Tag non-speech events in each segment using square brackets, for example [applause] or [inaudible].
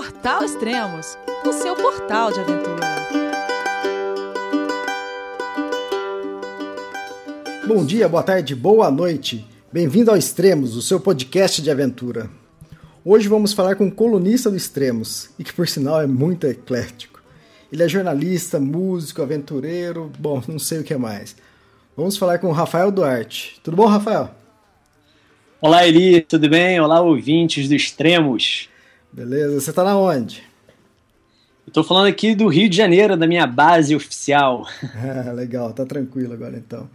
Portal Extremos, o seu portal de aventura. Bom dia, boa tarde, boa noite. Bem-vindo ao Extremos, o seu podcast de aventura. Hoje vamos falar com um colunista do Extremos, e que por sinal é muito eclético. Ele é jornalista, músico, aventureiro, bom, não sei o que mais. Vamos falar com o Rafael Duarte. Tudo bom, Rafael? Olá, Eli, tudo bem? Olá, ouvintes do Extremos. Beleza, você tá na onde? Estou falando aqui do Rio de Janeiro, da minha base oficial. Ah, [laughs] legal, tá tranquilo agora então.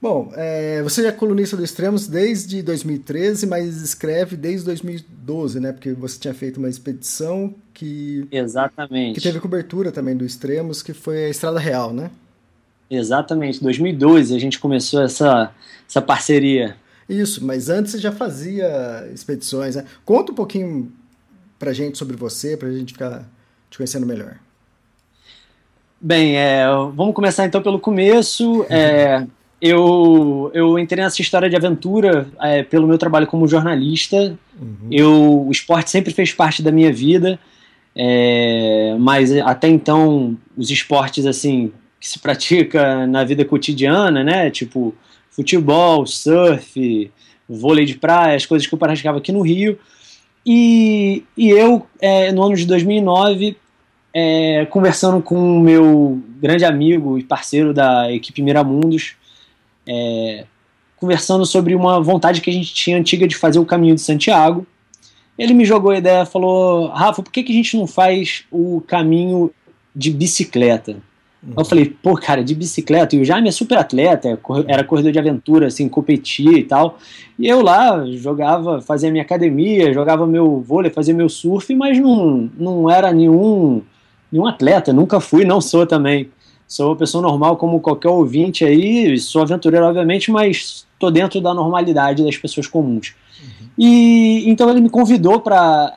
Bom, é, você é colunista do Extremos desde 2013, mas escreve desde 2012, né? Porque você tinha feito uma expedição que. Exatamente. Que teve cobertura também do Extremos, que foi a Estrada Real, né? Exatamente. 2012 a gente começou essa, essa parceria. Isso, mas antes você já fazia expedições, né? Conta um pouquinho pra gente sobre você, pra gente ficar te conhecendo melhor. Bem, é, vamos começar então pelo começo. É, [laughs] eu, eu entrei nessa história de aventura é, pelo meu trabalho como jornalista. Uhum. Eu, o esporte sempre fez parte da minha vida, é, mas até então os esportes assim que se pratica na vida cotidiana, né, tipo futebol, surf, vôlei de praia, as coisas que eu praticava aqui no Rio. E, e eu, é, no ano de 2009, é, conversando com o meu grande amigo e parceiro da equipe Miramundos, é, conversando sobre uma vontade que a gente tinha antiga de fazer o caminho de Santiago. Ele me jogou a ideia, falou: Rafa, por que, que a gente não faz o caminho de bicicleta? Uhum. Eu falei, pô, cara, de bicicleta, e o Jaime é super atleta, é era corredor de aventura, assim, competia e tal. E eu lá jogava, fazia minha academia, jogava meu vôlei, fazia meu surf, mas não, não era nenhum, nenhum atleta, nunca fui, não sou também. Sou uma pessoa normal como qualquer ouvinte aí, sou aventureiro, obviamente, mas estou dentro da normalidade das pessoas comuns. Uhum. E então ele me convidou para.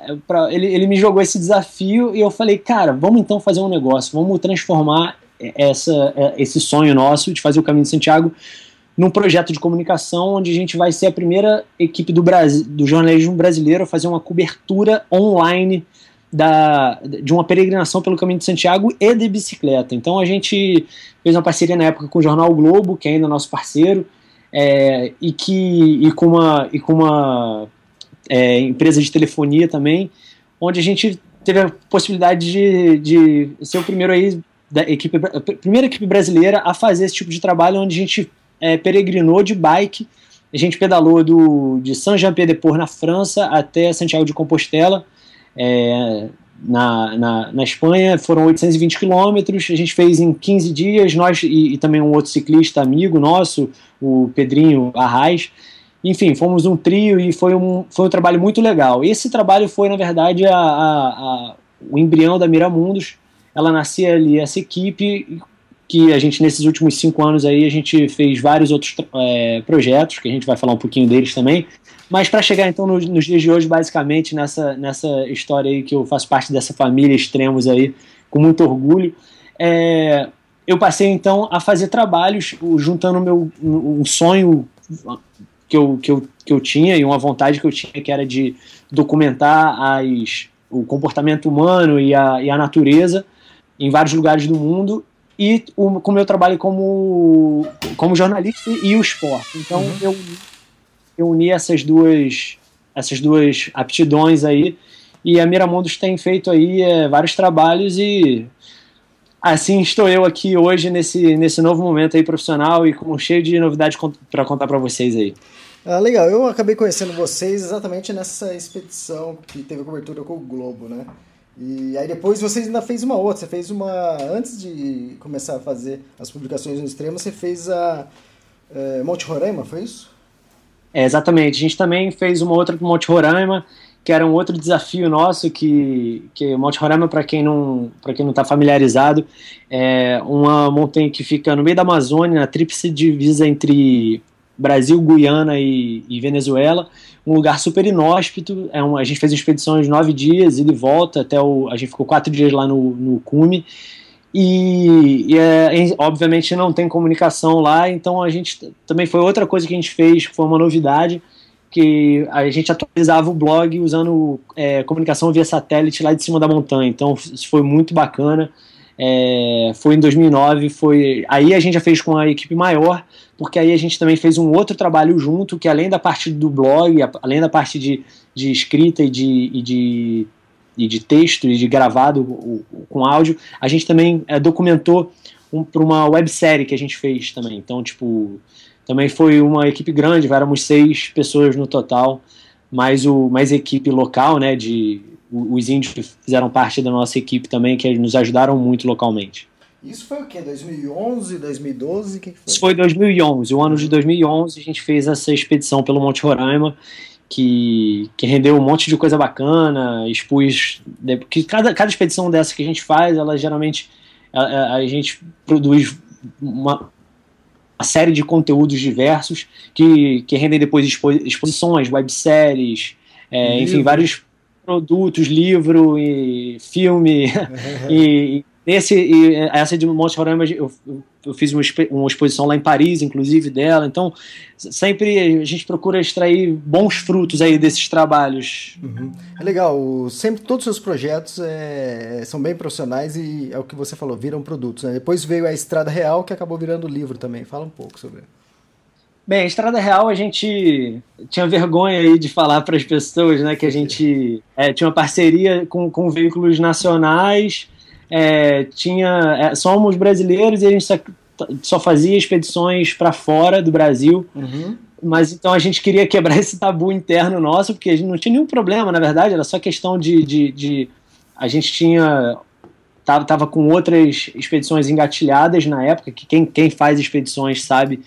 Ele, ele me jogou esse desafio e eu falei, cara, vamos então fazer um negócio, vamos transformar essa, esse sonho nosso de fazer o Caminho de Santiago num projeto de comunicação onde a gente vai ser a primeira equipe do, Brasil, do jornalismo brasileiro a fazer uma cobertura online da, de uma peregrinação pelo Caminho de Santiago e de bicicleta. Então a gente fez uma parceria na época com o Jornal Globo, que é ainda nosso parceiro, é, e, que, e com uma, e com uma é, empresa de telefonia também, onde a gente teve a possibilidade de, de ser o primeiro aí da equipe, a primeira equipe brasileira a fazer esse tipo de trabalho, onde a gente é, peregrinou de bike, a gente pedalou do, de Saint-Jean-Pied-de-Port na França até Santiago de Compostela, é, na, na, na, Espanha, foram 820 quilômetros, a gente fez em 15 dias, nós e, e, também um outro ciclista amigo nosso, o Pedrinho Arraes, enfim, fomos um trio e foi um, foi um trabalho muito legal. Esse trabalho foi, na verdade, a, a, a, o embrião da Miramundos, ela nascia ali, essa equipe que a gente, nesses últimos cinco anos aí, a gente fez vários outros é, projetos, que a gente vai falar um pouquinho deles também, mas para chegar então nos, nos, dias de hoje, basicamente nessa, nessa história aí que eu faço parte dessa família extremos aí, com muito orgulho, é, eu passei então a fazer trabalhos juntando meu um sonho que eu, que, eu, que eu tinha e uma vontade que eu tinha que era de documentar as, o comportamento humano e a, e a natureza em vários lugares do mundo e o, com o meu trabalho como, como jornalista e o esporte. Então uhum. eu eu uni essas duas, essas duas aptidões aí. E a Miramundos tem feito aí é, vários trabalhos e assim estou eu aqui hoje nesse, nesse novo momento aí profissional e com cheio de novidades para contar para vocês aí. Ah, legal, eu acabei conhecendo vocês exatamente nessa expedição que teve cobertura com o Globo, né? E aí depois você ainda fez uma outra, você fez uma. Antes de começar a fazer as publicações no extremo, você fez a é, Monte Roraima, foi isso? É, exatamente. A gente também fez uma outra para Monte Roraima, que era um outro desafio nosso, que, que Monte Roraima, para quem não para quem não está familiarizado, é uma montanha que fica no meio da Amazônia, na tríplice divisa entre Brasil, Guiana e, e, Venezuela, um lugar super inóspito. É uma, a gente fez de nove dias, ida e volta, até o, a gente ficou quatro dias lá no, no cume. E, e é, obviamente não tem comunicação lá, então a gente também foi outra coisa que a gente fez, que foi uma novidade, que a gente atualizava o blog usando é, comunicação via satélite lá de cima da montanha. Então isso foi muito bacana. É, foi em 2009, foi aí a gente já fez com a equipe maior, porque aí a gente também fez um outro trabalho junto, que além da parte do blog, além da parte de, de escrita e de, e de, e de texto e de gravado com áudio, a gente também é, documentou um, para uma websérie que a gente fez também. Então, tipo, também foi uma equipe grande, éramos seis pessoas no total, mais, o, mais equipe local, né, de os índios fizeram parte da nossa equipe também, que nos ajudaram muito localmente. Isso foi o quê? 2011, 2012? Que, que foi? Isso foi 2011. O ano de 2011 a gente fez essa expedição pelo Monte Roraima, que, que rendeu um monte de coisa bacana, expus... que cada, cada expedição dessa que a gente faz, ela geralmente... a, a, a gente produz uma, uma série de conteúdos diversos que, que rendem depois expo, exposições, webséries, é, enfim, vários produtos, livro e filme [laughs] e, Nesse, e essa de Monte Roraima, eu, eu fiz uma, uma, exposição lá em Paris, inclusive, dela. Então, sempre a gente procura extrair bons frutos aí desses trabalhos. Uhum. É legal. Sempre todos os seus projetos é, são bem profissionais e é o que você falou, viram produtos. Né? Depois veio a Estrada Real, que acabou virando livro também. Fala um pouco sobre. Bem, a Estrada Real a gente tinha vergonha aí de falar para as pessoas, né, que a gente é, tinha uma parceria com, com veículos nacionais é, tinha é, somos brasileiros e a gente só, só fazia expedições para fora do Brasil. Uhum. Mas então a gente queria quebrar [laughs] esse tabu interno nosso, porque a gente não tinha nenhum problema, na verdade, era só questão de. de, de a gente tinha. Tava, tava com outras expedições engatilhadas na época, que quem, quem faz expedições sabe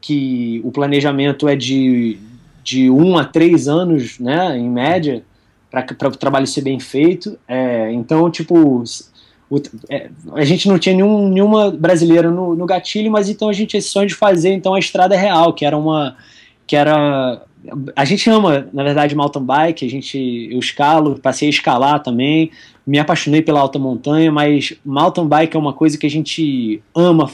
que o planejamento é de, de um a três anos, né, em média, para o trabalho ser bem feito. É, então, tipo, o, é, a gente não tinha nenhum, nenhuma brasileira no, no, gatilho, mas então a gente tinha esse sonho de fazer então a estrada real, que era uma que era a gente ama, na verdade, mountain bike, a gente eu escalo, passei a escalar também, me apaixonei pela alta montanha, mas mountain bike é uma coisa que a gente ama,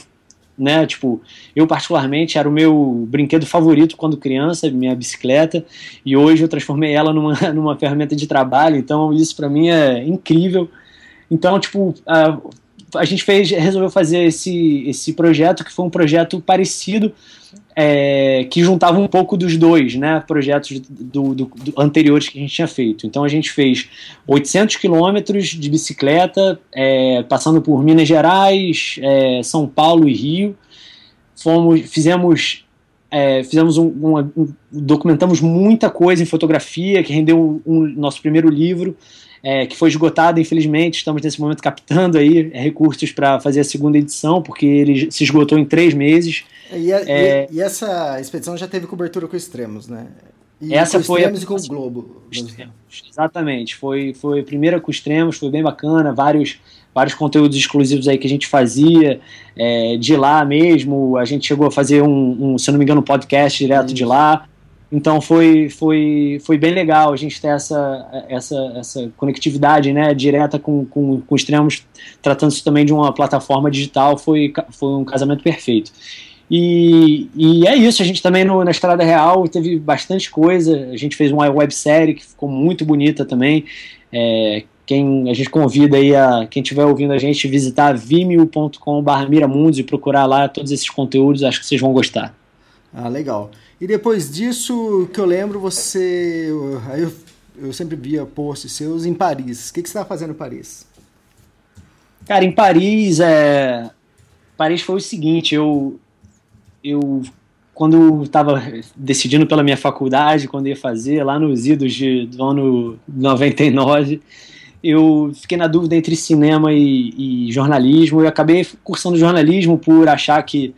né? Tipo, eu particularmente era o meu brinquedo favorito quando criança, minha bicicleta, e hoje eu transformei ela numa, [laughs] numa ferramenta de trabalho, então isso para mim é incrível. Então, tipo, a, a gente fez, resolveu fazer esse, esse projeto, que foi um projeto parecido, é, que juntava um pouco dos dois, né, projetos do, do, do, anteriores que a gente tinha feito. Então a gente fez 800 quilômetros de bicicleta, é, passando por Minas Gerais, é, São Paulo e Rio. Fomos, fizemos, é, fizemos um, um, um, documentamos muita coisa em fotografia, que rendeu um, nosso primeiro livro é, que foi esgotado, infelizmente. Estamos nesse momento captando aí é, recursos para fazer a segunda edição, porque ele se esgotou em três meses. E, a, é, e, e essa expedição já teve cobertura com extremos, né? E essa com foi extremos a... e com o Globo. Exatamente, foi, foi a primeira com extremos, foi bem bacana, vários, vários conteúdos exclusivos aí que a gente fazia, é, de lá mesmo, a gente chegou a fazer um, um se não me engano, um podcast direto de lá, então foi, foi, foi bem legal a gente ter essa, essa, essa conectividade né, direta com, com, com extremos, tratando-se também de uma plataforma digital, foi, foi um casamento perfeito. E, e é isso, a gente também no, na Estrada Real teve bastante coisa, a gente fez uma websérie que ficou muito bonita também, é, quem a gente convida aí a quem estiver ouvindo a gente visitar vimeo.com.br miramundos e procurar lá todos esses conteúdos, acho que vocês vão gostar. Ah, legal. E depois disso, que eu lembro, você. Aí eu, eu sempre via posts seus em Paris. O que, que você estava fazendo em Paris? Cara, em Paris, é... Paris foi o seguinte, eu. Eu. Quando estava decidindo pela minha faculdade, quando ia fazer, lá nos idos de, do ano 99, eu fiquei na dúvida entre cinema e, e jornalismo. Eu acabei cursando jornalismo por achar que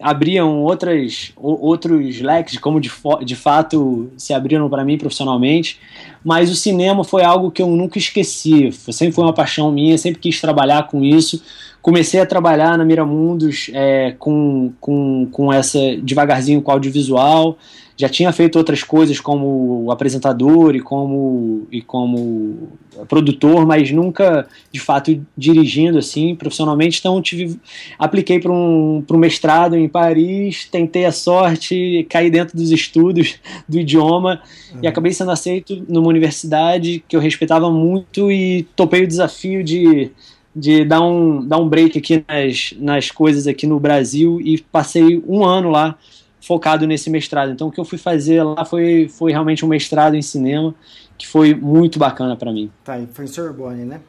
abriam outras, outros leques, como de, de fato se abriram para mim profissionalmente, mas o cinema foi algo que eu nunca esqueci. Sempre foi uma paixão minha, sempre quis trabalhar com isso. Comecei a trabalhar na Miramundos é, com, com, com essa devagarzinho com audiovisual já tinha feito outras coisas como apresentador e como, e como produtor, mas nunca de fato dirigindo assim profissionalmente. Então tive, apliquei para um, um mestrado em Paris, tentei a sorte, caí dentro dos estudos [laughs] do idioma uhum. e acabei sendo aceito numa universidade que eu respeitava muito e topei o desafio de de dar um, dar um break aqui nas, nas coisas aqui no Brasil e passei um ano lá focado nesse mestrado. Então, o que eu fui fazer lá foi, foi realmente um mestrado em cinema, que foi muito bacana para mim. Tá, e foi em Sorbonne, né?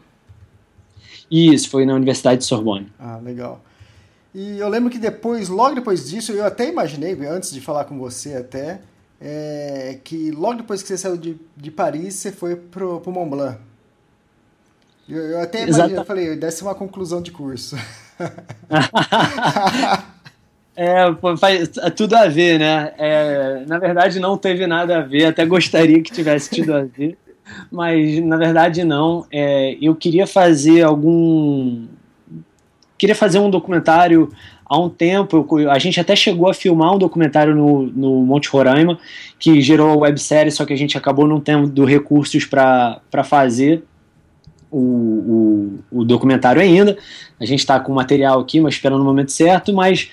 Isso, foi na Universidade de Sorbonne. Ah, legal. E eu lembro que depois, logo depois disso, eu até imaginei, antes de falar com você até, é, que logo depois que você saiu de, de Paris, você foi pro, pro Mont Blanc. Eu, eu até imaginei, eu falei, deve ser uma conclusão de curso. [laughs] [laughs] É, faz tudo a ver, né? É, na verdade, não teve nada a ver, até gostaria que tivesse tido a ver, mas na verdade não. É, eu queria fazer algum. Queria fazer um documentário há um tempo. Eu, a gente até chegou a filmar um documentário no, no Monte Roraima, que gerou a websérie, só que a gente acabou não tendo recursos para fazer. O, o, o, documentário ainda. A gente está com o material aqui, mas esperando o momento certo. Mas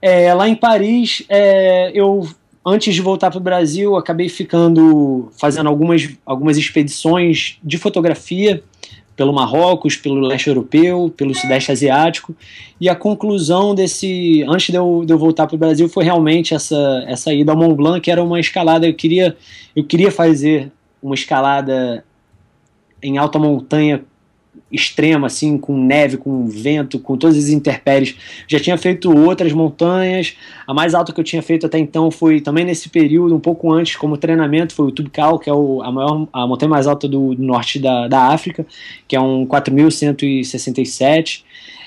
é, lá em Paris, é, eu antes de voltar para o Brasil, acabei ficando fazendo algumas, algumas expedições de fotografia pelo Marrocos, pelo leste europeu, pelo sudeste asiático, e a conclusão desse, antes de eu, de eu voltar para o Brasil, foi realmente essa, essa ida ao Mont Blanc, que era uma escalada, eu queria, eu queria fazer uma escalada em alta montanha extrema, assim, com neve, com vento, com todas as intempéries. Já tinha feito outras montanhas. A mais alta que eu tinha feito até então foi também nesse período, um pouco antes, como treinamento, foi o Tubcal, que é o, a, maior, a montanha mais alta do, do norte da, da África, que é um 4.167.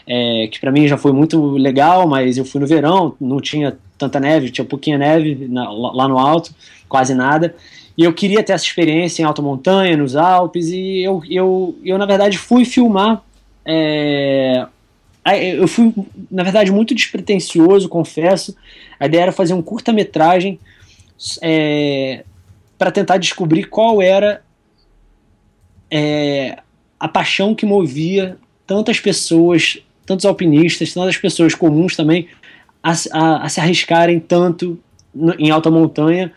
É, que para mim já foi muito legal, mas eu fui no verão, não tinha tanta neve, tinha pouquinha neve na, lá no alto, quase nada. E eu queria ter essa experiência em alta montanha, nos Alpes, e eu, eu, eu na verdade, fui filmar. É, eu fui, na verdade, muito despretensioso, confesso. A ideia era fazer um curta-metragem é, para tentar descobrir qual era é, a paixão que movia tantas pessoas, tantos alpinistas, tantas pessoas comuns também, a, a, a se arriscarem tanto em alta montanha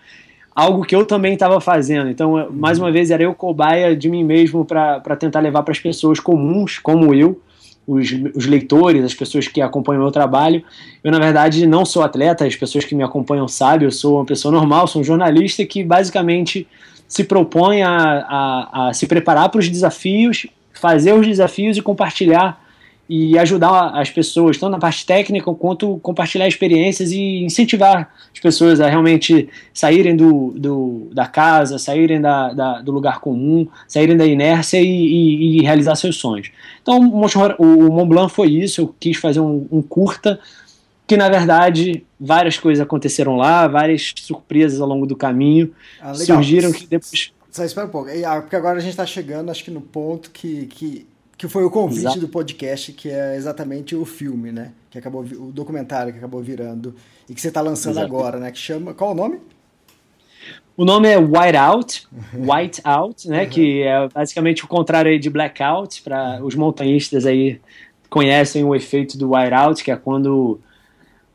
algo que eu também estava fazendo. Então, mais uma vez, era eu cobaia de mim mesmo para tentar levar para as pessoas comuns, como eu, os, os, leitores, as pessoas que acompanham o meu trabalho. Eu, na verdade, não sou atleta, as pessoas que me acompanham sabem, eu sou uma pessoa normal, sou um jornalista que basicamente se propõe a, a, a se preparar para os desafios, fazer os desafios e compartilhar e ajudar as pessoas, tanto na parte técnica quanto compartilhar experiências e incentivar as pessoas a realmente saírem do, do da casa, saírem da, da, do lugar comum, saírem da inércia e, e, e realizar seus sonhos. Então, o Mont Blanc foi isso. Eu quis fazer um, um curta que, na verdade, várias coisas aconteceram lá, várias surpresas ao longo do caminho ah, surgiram que depois. Só espera um pouco, ah, porque agora a gente está chegando, acho que no ponto que, que que foi o convite Exato. do podcast, que é exatamente o filme, né? Que acabou o documentário que acabou virando e que você está lançando Exato. agora, né? Que chama qual o nome? O nome é White Out, [laughs] White Out, né? Uhum. Que é basicamente o contrário de Blackout para os montanhistas aí conhecem o efeito do White Out, que é quando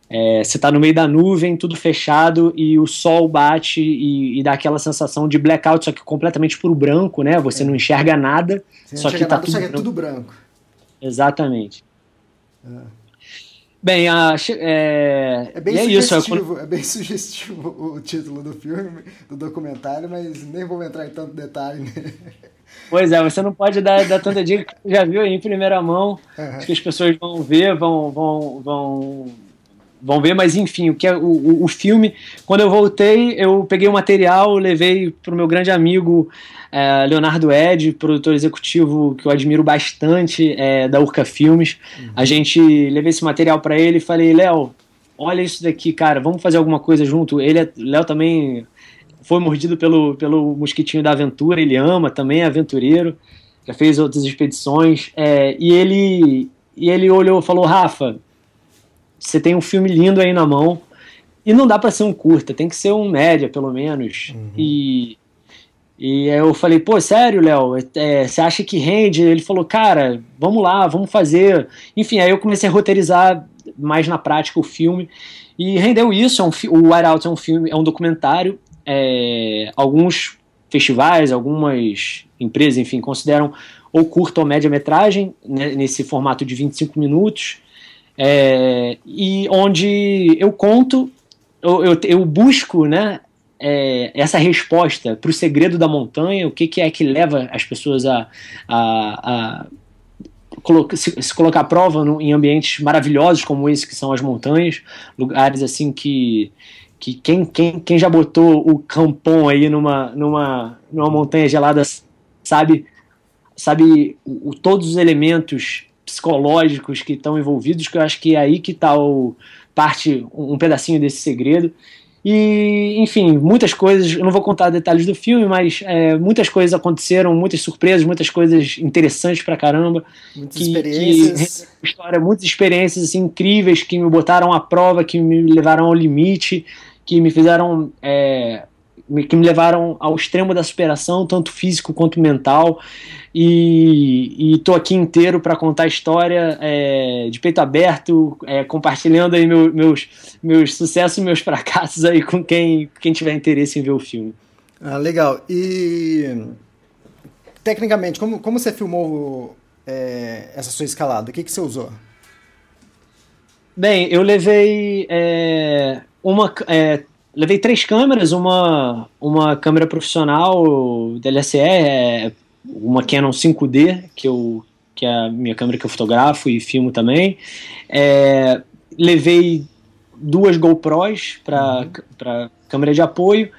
é, você está no meio da nuvem, tudo fechado e o sol bate e, e, dá aquela sensação de blackout, só que completamente por branco, né? Você é. não enxerga nada, você só que tá nada, tudo, só branco. É tudo branco. Exatamente. É. Bem, a, é, é bem é sugestivo, isso, é bem [laughs] sugestivo o título do filme, do documentário, mas nem vou entrar em tanto detalhe. Né? Pois é, você não pode dar, dar tanta dica que [laughs] já viu aí em primeira mão, uhum. que as pessoas vão ver, vão, vão, vão vão ver, mas enfim, o que é o, o, o, filme. Quando eu voltei, eu peguei o material, levei para o meu grande amigo é, Leonardo Ed, produtor executivo que eu admiro bastante é, da Urca Filmes. Uhum. A gente levei esse material para ele e falei, Léo, olha isso daqui, cara, vamos fazer alguma coisa junto. Ele, é, Léo também foi mordido pelo, pelo mosquitinho da aventura, ele ama, também é aventureiro, já fez outras expedições, é, e ele e ele olhou e falou, Rafa, você tem um filme lindo aí na mão, e não dá para ser um curta, tem que ser um média, pelo menos, uhum. e e eu falei, pô, sério, Léo, é, você acha que rende? Ele falou, cara, vamos lá, vamos fazer. Enfim, aí eu comecei a roteirizar mais na prática o filme. E rendeu isso. É um, o White Out é um filme, é um documentário. É, alguns festivais, algumas empresas, enfim, consideram ou curta ou média-metragem, né, nesse formato de 25 minutos. É, e onde eu conto, eu, eu, eu busco, né, é, essa resposta para o segredo da montanha, o que, que, é que leva as pessoas a, a, a se, se, colocar à prova no, em ambientes maravilhosos como esse que são as montanhas, lugares assim que, que quem, quem, quem já botou o campão aí numa, numa, numa montanha gelada sabe sabe o, o todos os elementos psicológicos que estão envolvidos, que eu acho que é aí que está o parte um pedacinho desse segredo e, enfim, muitas coisas, eu não vou contar detalhes do filme, mas é, muitas coisas aconteceram, muitas surpresas, muitas coisas interessantes pra caramba. Muitas que, experiências. Que, história, muitas experiências assim, incríveis que me botaram à prova, que me levaram ao limite, que me fizeram. É, que me levaram ao extremo da superação, tanto físico quanto mental e estou aqui inteiro para contar a história é, de peito aberto, é, compartilhando aí meu, meus, meus sucessos e meus [laughs] fracassos aí com quem, quem tiver interesse em ver o filme. Ah, legal. E tecnicamente, como, como você filmou é, essa sua escalada? O que, que você usou? Bem, eu levei é, uma é, levei três câmeras, uma, uma câmera profissional DLSR, uma Canon 5D, que, eu, que é a minha câmera que eu fotografo e filmo também. É, levei duas GoPros para uhum. câmera de apoio.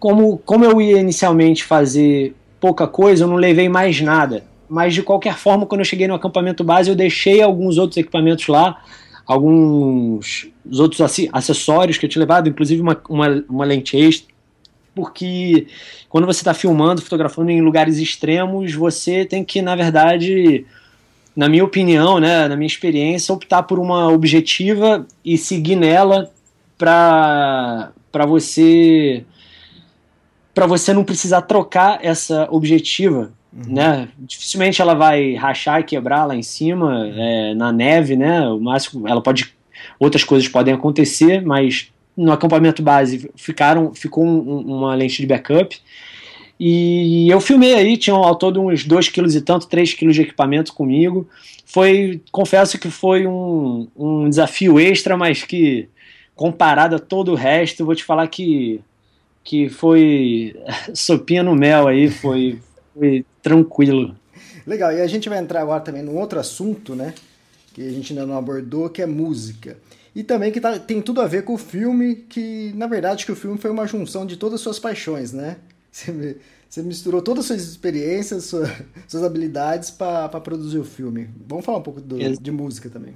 Como, como eu ia inicialmente fazer pouca coisa, eu não levei mais nada. Mas de qualquer forma, quando eu cheguei no acampamento base, eu deixei alguns outros equipamentos lá, alguns outros acessórios que eu tinha levado, inclusive uma, uma, uma lente extra porque quando você está filmando, fotografando em lugares extremos, você tem que, na verdade, na minha opinião, né, na minha experiência, optar por uma objetiva e seguir nela para você para você não precisar trocar essa objetiva, uhum. né? Dificilmente ela vai rachar e quebrar lá em cima, é, na neve, né? O máximo, ela pode outras coisas podem acontecer, mas no acampamento base ficaram, ficou um, uma lente de backup. E eu filmei aí, tinha ao todo uns 2 quilos e tanto, 3 quilos de equipamento comigo. Foi, confesso que foi um, um desafio extra, mas que comparado a todo o resto, vou te falar que, que foi [laughs] sopinha no mel aí, foi, foi tranquilo. Legal, e a gente vai entrar agora também num outro assunto, né? Que a gente ainda não abordou, que é música. E também que tá, tem tudo a ver com o filme, que na verdade que o filme foi uma junção de todas as suas paixões, né? [laughs] Você, você misturou todas as suas experiências, sua, suas habilidades para produzir o filme. Vamos falar um pouco do, de música também.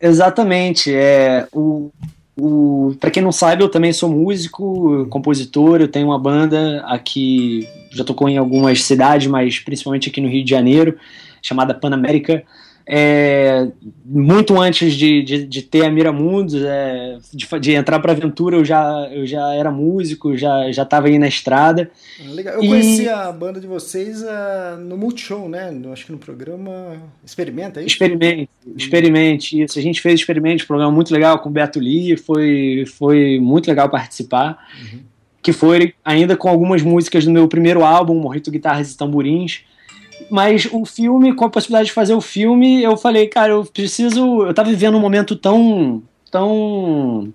Exatamente. É, o, o, para quem não sabe, eu também sou músico, compositor, eu tenho uma banda aqui, já tocou em algumas cidades, mas principalmente aqui no Rio de Janeiro, chamada Panamérica é, muito antes de, de, de, ter a Miramundos, é, de, de, entrar para a aventura, eu já, eu já era músico, já estava aí na estrada. Ah, legal. Eu e... conheci a banda de vocês uh, no Multishow, né? No, acho que no programa Experimenta, é isso? Experimente, experimente, isso. A gente fez experimente, um programa muito legal com o Beto Lee, foi, foi muito legal participar. Uhum. Que foi ainda com algumas músicas do meu primeiro álbum, Morrito Guitarras e Tamborins mas o filme, com a possibilidade de fazer o filme, eu falei, cara, eu preciso. Eu tava vivendo um momento tão. tão.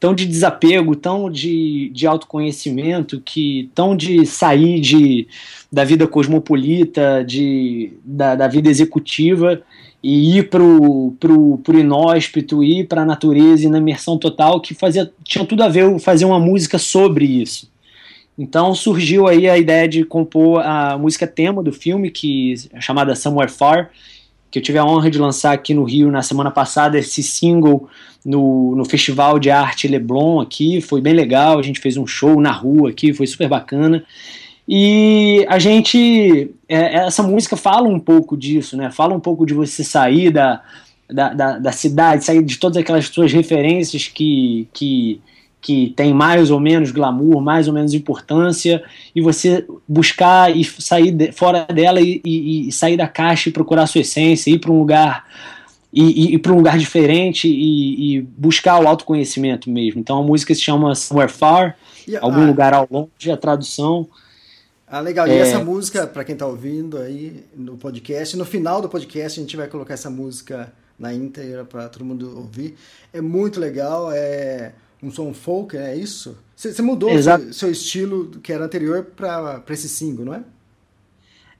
tão de desapego, tão de, de autoconhecimento, que tão de sair de, da vida cosmopolita, de, da, da vida executiva e ir pro, pro, pro inóspito, ir para a natureza e na imersão total, que fazia, tinha tudo a ver fazer uma música sobre isso. Então surgiu aí a ideia de compor a música tema do filme, que é chamada Somewhere Far, que eu tive a honra de lançar aqui no Rio na semana passada, esse single no, no Festival de Arte Leblon aqui, foi bem legal, a gente fez um show na rua aqui, foi super bacana. E a gente, é, essa música fala um pouco disso, né? Fala um pouco de você sair da, da, da, da cidade, sair de todas aquelas suas referências que, que, que tem mais ou menos glamour, mais ou menos importância, e você buscar e sair de, fora dela e, e, e, sair da caixa e procurar a sua essência, ir para um lugar e, ir para um lugar diferente e, buscar o autoconhecimento mesmo. Então a música se chama Somewhere Far, e, algum ah, lugar ao longe, a tradução. Ah, legal. E é... essa música, para quem está ouvindo aí no podcast, no final do podcast a gente vai colocar essa música na íntegra para todo mundo ouvir. É muito legal, é um som folk, é isso? Você mudou o seu, seu, estilo que era anterior para esse single, não é?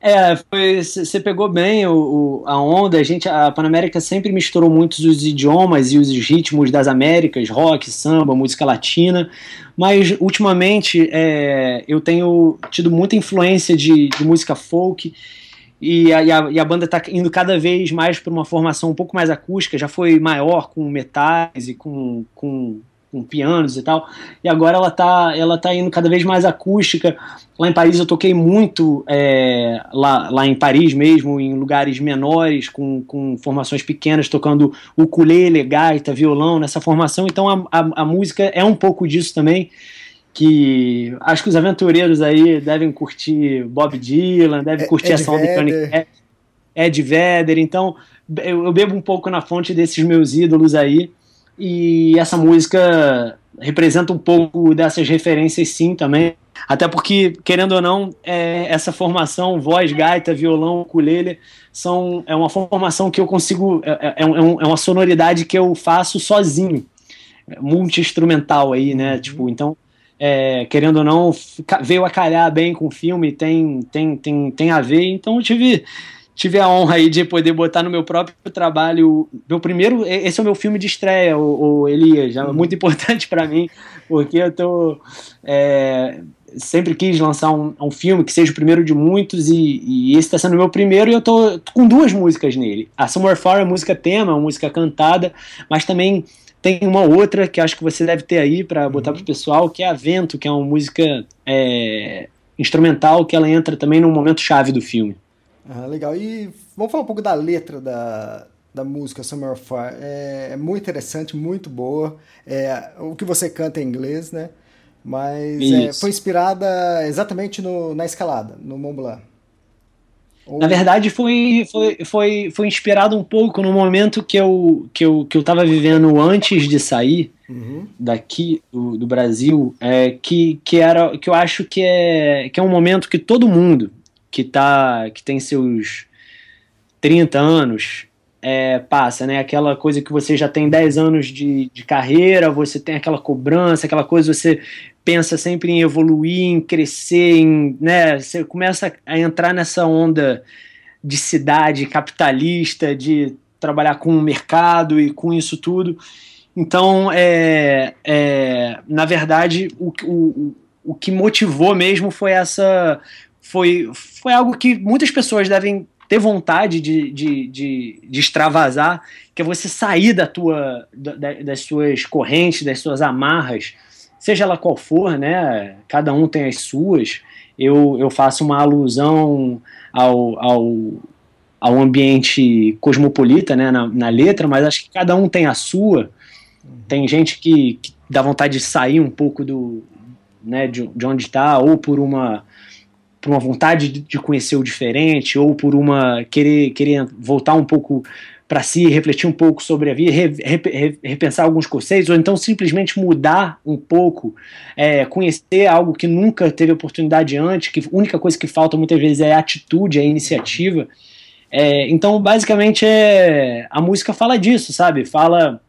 É, você pegou bem o, o, a onda. A gente, a Panamérica sempre misturou muitos os idiomas e os ritmos das Américas, rock, samba, música latina. Mas ultimamente é, eu tenho tido muita influência de, de música folk e a, e a, e a banda está indo cada vez mais para uma formação um pouco mais acústica. Já foi maior com metais e com, com com pianos e tal, e agora ela tá, ela tá indo cada vez mais acústica. Lá em Paris eu toquei muito, é, lá, lá em Paris mesmo, em lugares menores, com, com formações pequenas, tocando ukulele, gaita, violão, nessa formação, então a, a, a música é um pouco disso também, que acho que os aventureiros aí devem curtir Bob Dylan, devem é, curtir Ed essa onda Ed, Ed Vedder, então eu, eu bebo um pouco na fonte desses meus ídolos aí, e essa música representa um pouco dessas referências sim também. Até porque, querendo ou não, é, essa formação, voz, gaita, violão, ukulele, são, é uma formação que eu consigo. É, é, é, é uma sonoridade que eu faço sozinho. Multi-instrumental aí, né? Uhum. Tipo, então, é, querendo ou não, veio a calhar bem com o filme, tem, tem, tem, tem a ver. Então eu tive tive a honra aí de poder botar no meu próprio trabalho. Meu primeiro, esse é o meu filme de estreia, o, o Elias, é uhum. muito importante para mim, porque eu tô é, sempre quis lançar um, um, filme que seja o primeiro de muitos e, e esse está sendo o meu primeiro e eu tô, tô, com duas músicas nele. A Somewhere Far é música tema, é uma música cantada, mas também tem uma outra que acho que você deve ter aí para botar uhum. pro pessoal, que é a Vento, que é uma música é, instrumental que ela entra também num momento chave do filme. Ah, legal. E vamos falar um pouco da letra da, da música Summer of Fire. É, é muito interessante, muito boa. É, o que você canta em inglês, né? Mas é, foi inspirada exatamente no, na escalada, no Mont Blanc. Ou... Na verdade, foi, foi, foi, foi inspirado um pouco no momento que eu, que eu, que eu tava vivendo antes de sair uhum. daqui do, do Brasil, é, que, que, era, que eu acho que é, que é um momento que todo mundo, que tá que tem seus 30 anos é, passa, né? Aquela coisa que você já tem 10 anos de, de carreira, você tem aquela cobrança, aquela coisa, você pensa sempre em evoluir, em crescer, em, né? Você começa a entrar nessa onda de cidade capitalista, de trabalhar com o mercado e com isso tudo. Então, é, é, na verdade, o, o, o que motivou mesmo foi essa foi, foi algo que muitas pessoas devem ter vontade de, de, de, de extravasar, que é você sair da tua, da, das suas correntes, das suas amarras, seja ela qual for, né? Cada um tem as suas. Eu, eu faço uma alusão ao, ao, ao ambiente cosmopolita né, na, na letra, mas acho que cada um tem a sua. Tem gente que, que dá vontade de sair um pouco do, né, de, de onde está, ou por uma por uma vontade de conhecer o diferente ou por uma querer, querer voltar um pouco para si, refletir um pouco sobre a vida, re, re, repensar alguns conceitos, ou então simplesmente mudar um pouco, é, conhecer algo que nunca teve oportunidade antes, que a única coisa que falta muitas vezes é a atitude, é a iniciativa. É, então, basicamente, é, a música fala disso, sabe? Fala,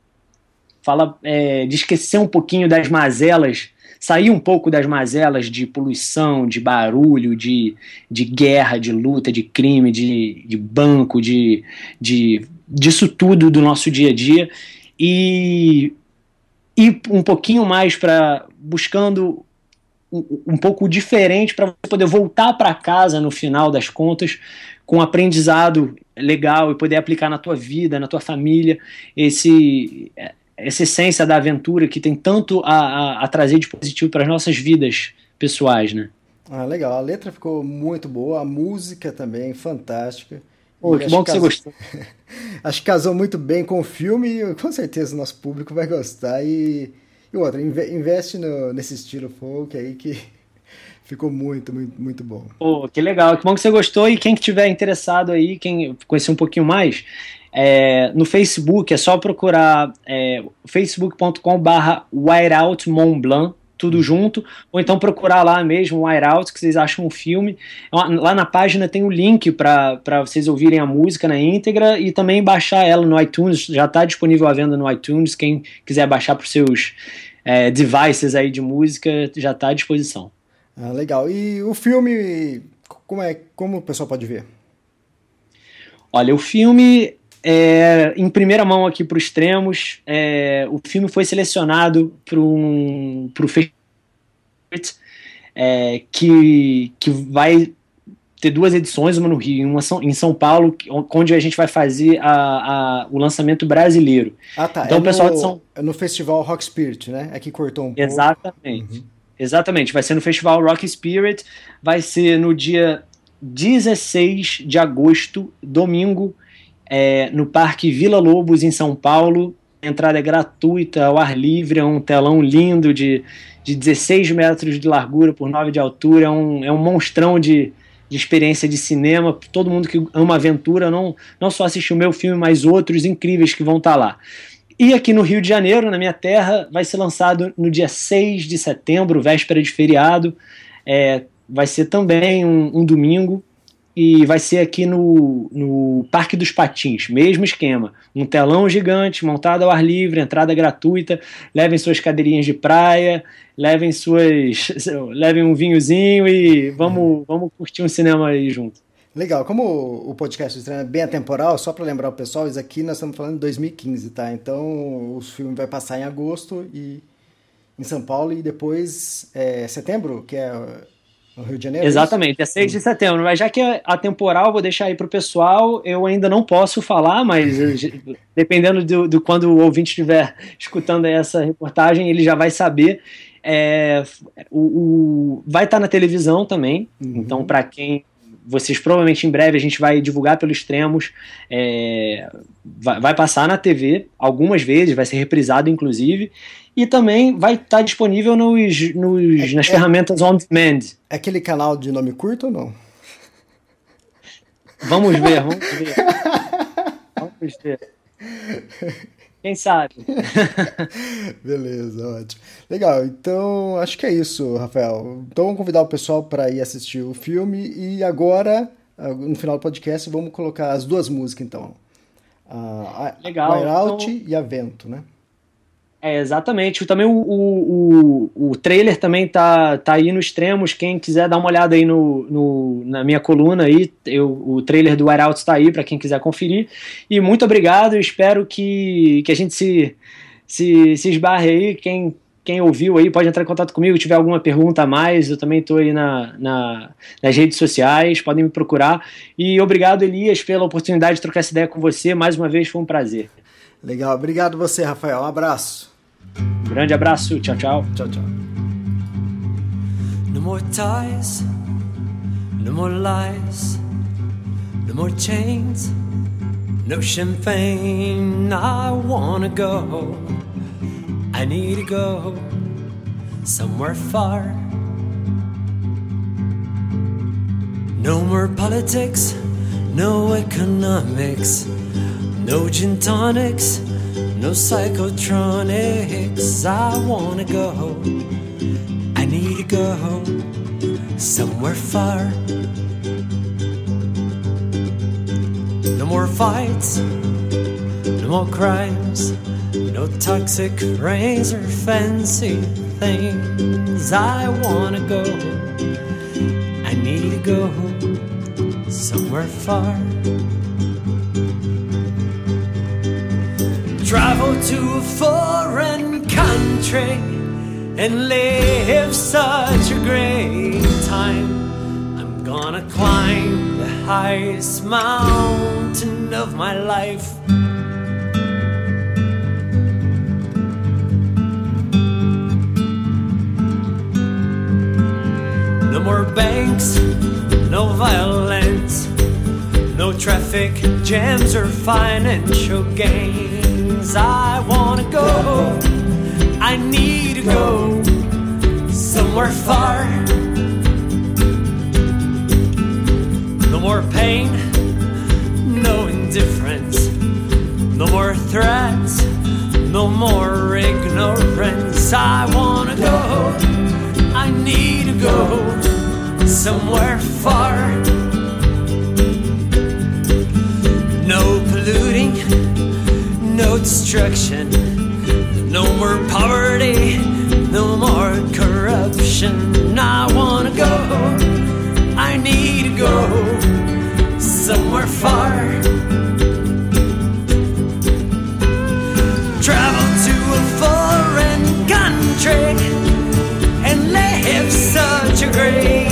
fala é, de esquecer um pouquinho das mazelas sair um pouco das mazelas de poluição, de barulho, de, de guerra, de luta, de crime, de, de banco, de, de disso tudo do nosso dia a dia e ir um pouquinho mais para buscando um, um pouco diferente para poder voltar para casa no final das contas com aprendizado legal e poder aplicar na tua vida, na tua família, esse essa essência da aventura que tem tanto a, a, a trazer de positivo para as nossas vidas pessoais, né? Ah, legal. A letra ficou muito boa, a música também fantástica. Pô, que bom que, que você gostou. [laughs] acho que casou muito bem com o filme e com certeza o nosso público vai gostar. E, e outra, investe no, nesse estilo folk aí que [laughs] ficou muito, muito, muito bom. Pô, que legal, que bom que você gostou. E quem que tiver interessado aí, quem conhecer um pouquinho mais, é, no Facebook é só procurar é, facebook.com/barra Whiteout Mont Blanc, tudo junto, ou então procurar lá mesmo Whiteout, que vocês acham um filme. Lá na página tem o um link para vocês ouvirem a música na íntegra e também baixar ela no iTunes. Já está disponível à venda no iTunes. Quem quiser baixar para os seus é, devices aí de música já está à disposição. Ah, legal. E o filme, como é, como o pessoal pode ver? Olha, o filme é, em primeira mão aqui para os extremos, é, o filme foi selecionado para um, o festival é, que, que vai ter duas edições, uma no Rio e uma em São Paulo, onde a gente vai fazer a, a, o lançamento brasileiro. Ah, tá. Então, é o pessoal no, de São... é no festival Rock Spirit, né? É que cortou um Exatamente. pouco. Uhum. Exatamente. Vai ser no festival Rock Spirit, vai ser no dia 16 de agosto, domingo, é, no Parque Vila Lobos, em São Paulo. A entrada é gratuita, ao ar livre, é um telão lindo de, de 16 metros de largura por 9 de altura, é um, é um monstrão de, de experiência de cinema. Todo mundo que ama aventura não, não só assistiu o meu filme, mas outros incríveis que vão estar tá lá. E aqui no Rio de Janeiro, na minha terra, vai ser lançado no dia 6 de setembro, véspera de feriado. É, vai ser também um, um domingo e vai ser aqui no, no Parque dos Patins, mesmo esquema. Um telão gigante, montado ao ar livre, entrada gratuita. Levem suas cadeirinhas de praia, levem suas. [laughs] levem um vinhozinho e vamos, vamos curtir um cinema aí junto. Legal, como o podcast é bem atemporal, só para lembrar o pessoal, isso aqui nós estamos falando de 2015, tá? Então o filme vai passar em agosto e em São Paulo e depois é, setembro, que é no Rio de Janeiro? É Exatamente, é 6 de setembro. Mas já que é atemporal, vou deixar aí para o pessoal. Eu ainda não posso falar, mas dependendo do, do, quando o ouvinte estiver [laughs] escutando essa reportagem, ele já vai saber. É, o, o, vai estar tá na televisão também. Uhum. Então, para quem vocês provavelmente em breve a gente vai divulgar pelos extremos, é, vai, vai, passar na TV algumas vezes, vai ser reprisado inclusive, e também vai estar disponível nos, nos é, nas é, ferramentas on demand. É aquele canal de nome curto ou não? Vamos ver, vamos ver. vamos ver. [laughs] Quem sabe? [laughs] Beleza, ótimo. Legal, então acho que é isso, Rafael. Então vamos convidar o pessoal para ir assistir o filme e agora, no final do podcast, vamos colocar as duas músicas então. A, Legal. Wire Out então... e a Vento, né? É, exatamente. Também o, o, o, o, trailer também tá, tá aí no extremos. Quem quiser dar uma olhada aí no, no na minha coluna aí, eu, o trailer do Wire Out está aí para quem quiser conferir. E muito obrigado. Espero que, que a gente se, se, se esbarre aí. Quem, quem ouviu aí pode entrar em contato comigo. Tiver alguma pergunta a mais, eu também estou aí na, na, nas redes sociais. Podem me procurar. E obrigado, Elias, pela oportunidade de trocar essa ideia com você. Mais uma vez foi um prazer. Legal. Obrigado você, Rafael. Um abraço. Grande abraço, tchau, tchau. Tchau, tchau. No more ties, no more lies, no more chains, no champagne. I wanna go, I need to go somewhere far. No more politics, no economics, no gin tonics no psychotronics. I wanna go. home. I need to go home, somewhere far. No more fights, no more crimes, no toxic rays or fancy things. I wanna go. I need to go home, somewhere far. To a foreign country and live such a great time. I'm gonna climb the highest mountain of my life. No more banks, no violence, no traffic jams or financial gains. I wanna go, I need to go somewhere far. No more pain, no indifference, no more threats, no more ignorance. I wanna go, I need to go somewhere destruction, no more poverty, no more corruption. I wanna go, I need to go somewhere far. Travel to a foreign country and live such a great